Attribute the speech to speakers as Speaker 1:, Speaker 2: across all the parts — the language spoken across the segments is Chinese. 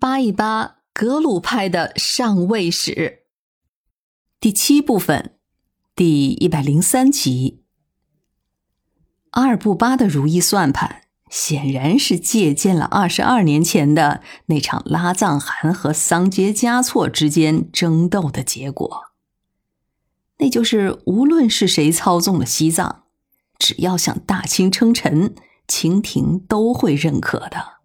Speaker 1: 扒一扒格鲁派的上位史，第七部分，第一百零三集。阿尔布巴的如意算盘，显然是借鉴了二十二年前的那场拉藏汗和桑杰嘉措之间争斗的结果。那就是无论是谁操纵了西藏，只要向大清称臣，清廷都会认可的。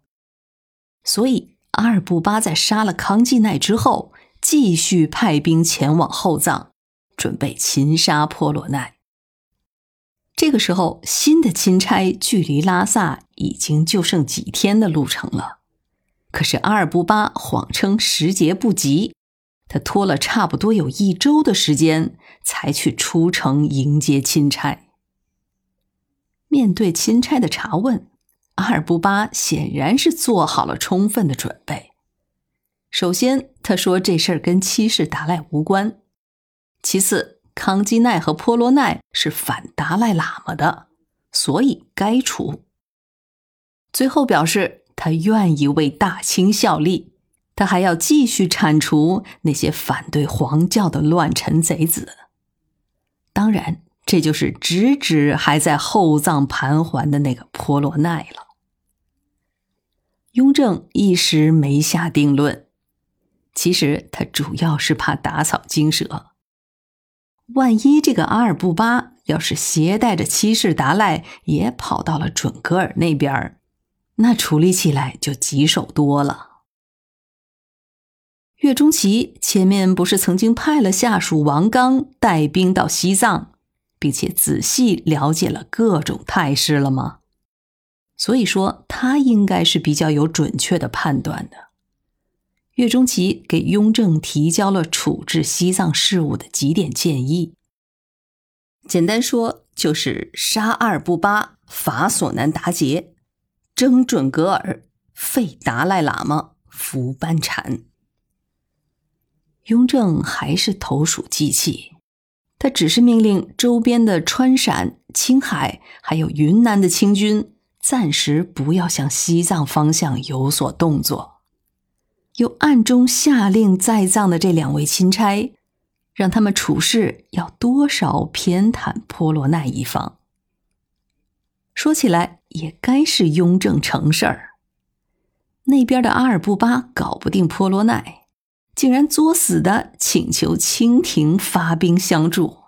Speaker 1: 所以，阿尔布巴在杀了康济奈之后，继续派兵前往后藏，准备擒杀波罗奈。这个时候，新的钦差距离拉萨已经就剩几天的路程了。可是阿尔布巴谎称时节不急，他拖了差不多有一周的时间，才去出城迎接钦差。面对钦差的查问。阿尔布巴显然是做好了充分的准备。首先，他说这事儿跟七世达赖无关；其次，康基奈和波罗奈是反达赖喇嘛的，所以该除。最后表示他愿意为大清效力，他还要继续铲除那些反对皇教的乱臣贼子。当然，这就是直指还在厚葬盘桓的那个波罗奈了。雍正一时没下定论，其实他主要是怕打草惊蛇。万一这个阿尔布巴要是携带着七世达赖也跑到了准格尔那边儿那处理起来就棘手多了。岳钟琪前面不是曾经派了下属王刚带兵到西藏，并且仔细了解了各种态势了吗？所以说，他应该是比较有准确的判断的。岳钟琪给雍正提交了处置西藏事务的几点建议，简单说就是杀阿尔布巴，罚索南达杰，征准格尔，废达赖喇嘛，服班禅。雍正还是投鼠忌器，他只是命令周边的川陕、青海还有云南的清军。暂时不要向西藏方向有所动作，又暗中下令在藏的这两位钦差，让他们处事要多少偏袒波罗奈一方。说起来也该是雍正成事儿，那边的阿尔布巴搞不定波罗奈，竟然作死的请求清廷发兵相助，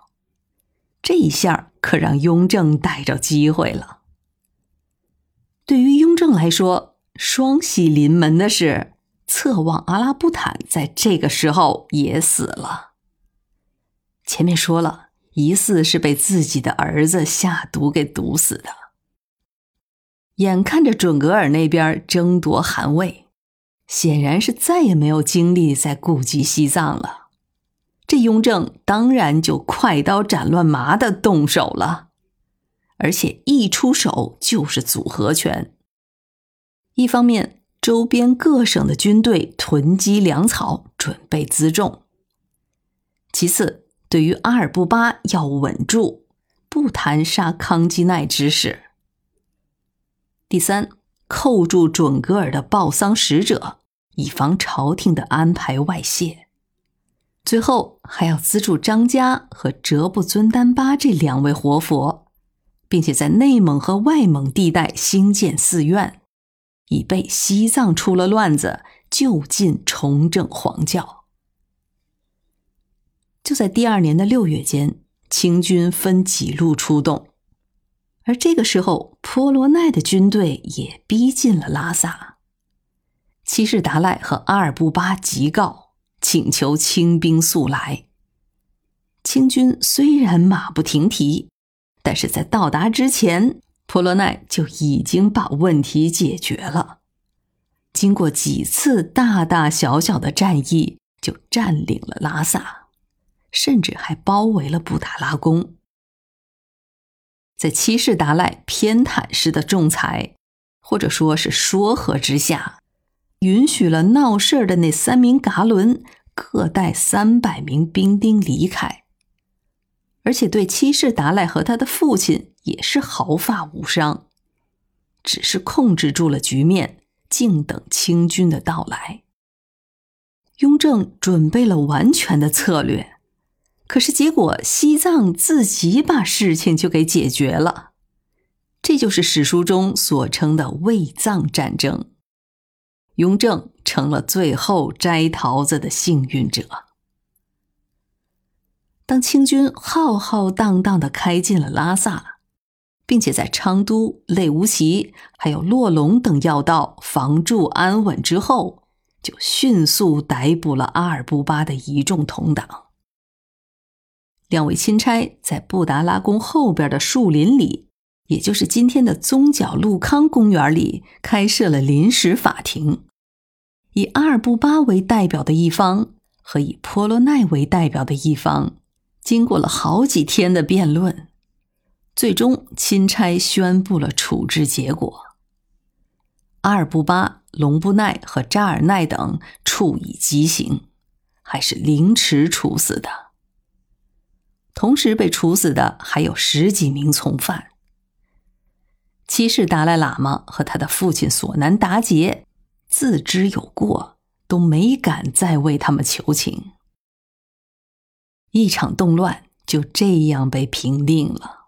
Speaker 1: 这一下可让雍正逮着机会了。对于雍正来说，双喜临门的是，侧望阿拉布坦在这个时候也死了。前面说了，疑似是被自己的儿子下毒给毒死的。眼看着准格尔那边争夺汗位，显然是再也没有精力再顾及西藏了。这雍正当然就快刀斩乱麻的动手了。而且一出手就是组合拳。一方面，周边各省的军队囤积粮草，准备辎重；其次，对于阿尔布巴要稳住，不谈杀康基奈之事；第三，扣住准格尔的报丧使者，以防朝廷的安排外泄；最后，还要资助张家和哲布尊丹巴这两位活佛。并且在内蒙和外蒙地带兴建寺院，以备西藏出了乱子，就近重整黄教。就在第二年的六月间，清军分几路出动，而这个时候，婆罗奈的军队也逼近了拉萨。七世达赖和阿尔布巴急告，请求清兵速来。清军虽然马不停蹄。但是在到达之前，普罗奈就已经把问题解决了。经过几次大大小小的战役，就占领了拉萨，甚至还包围了布达拉宫。在七世达赖偏袒式的仲裁，或者说是说和之下，允许了闹事儿的那三名噶伦各带三百名兵丁离开。而且对七世达赖和他的父亲也是毫发无伤，只是控制住了局面，静等清军的到来。雍正准备了完全的策略，可是结果西藏自己把事情就给解决了。这就是史书中所称的卫藏战争。雍正成了最后摘桃子的幸运者。当清军浩浩荡荡的开进了拉萨，并且在昌都、类乌齐还有洛龙等要道防住安稳之后，就迅速逮捕了阿尔布巴的一众同党。两位钦差在布达拉宫后边的树林里，也就是今天的宗角路康公园里，开设了临时法庭。以阿尔布巴为代表的一方和以波罗奈为代表的一方，经过了好几天的辩论，最终钦差宣布了处置结果：阿尔布巴、隆布奈和扎尔奈等处以极刑，还是凌迟处死的。同时被处死的还有十几名从犯。七世达赖喇嘛和他的父亲索南达杰。自知有过，都没敢再为他们求情。一场动乱就这样被平定了。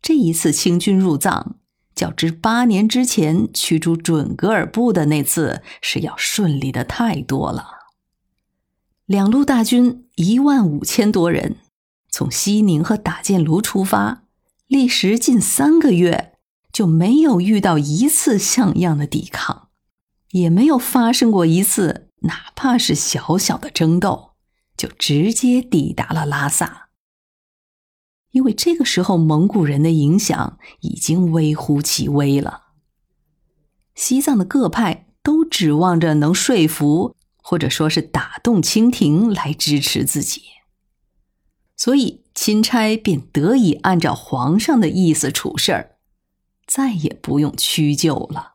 Speaker 1: 这一次清军入藏，较之八年之前驱逐准噶尔部的那次是要顺利的太多了。两路大军一万五千多人，从西宁和打箭炉出发，历时近三个月，就没有遇到一次像样的抵抗。也没有发生过一次，哪怕是小小的争斗，就直接抵达了拉萨。因为这个时候蒙古人的影响已经微乎其微了，西藏的各派都指望着能说服或者说是打动清廷来支持自己，所以钦差便得以按照皇上的意思处事儿，再也不用屈就了。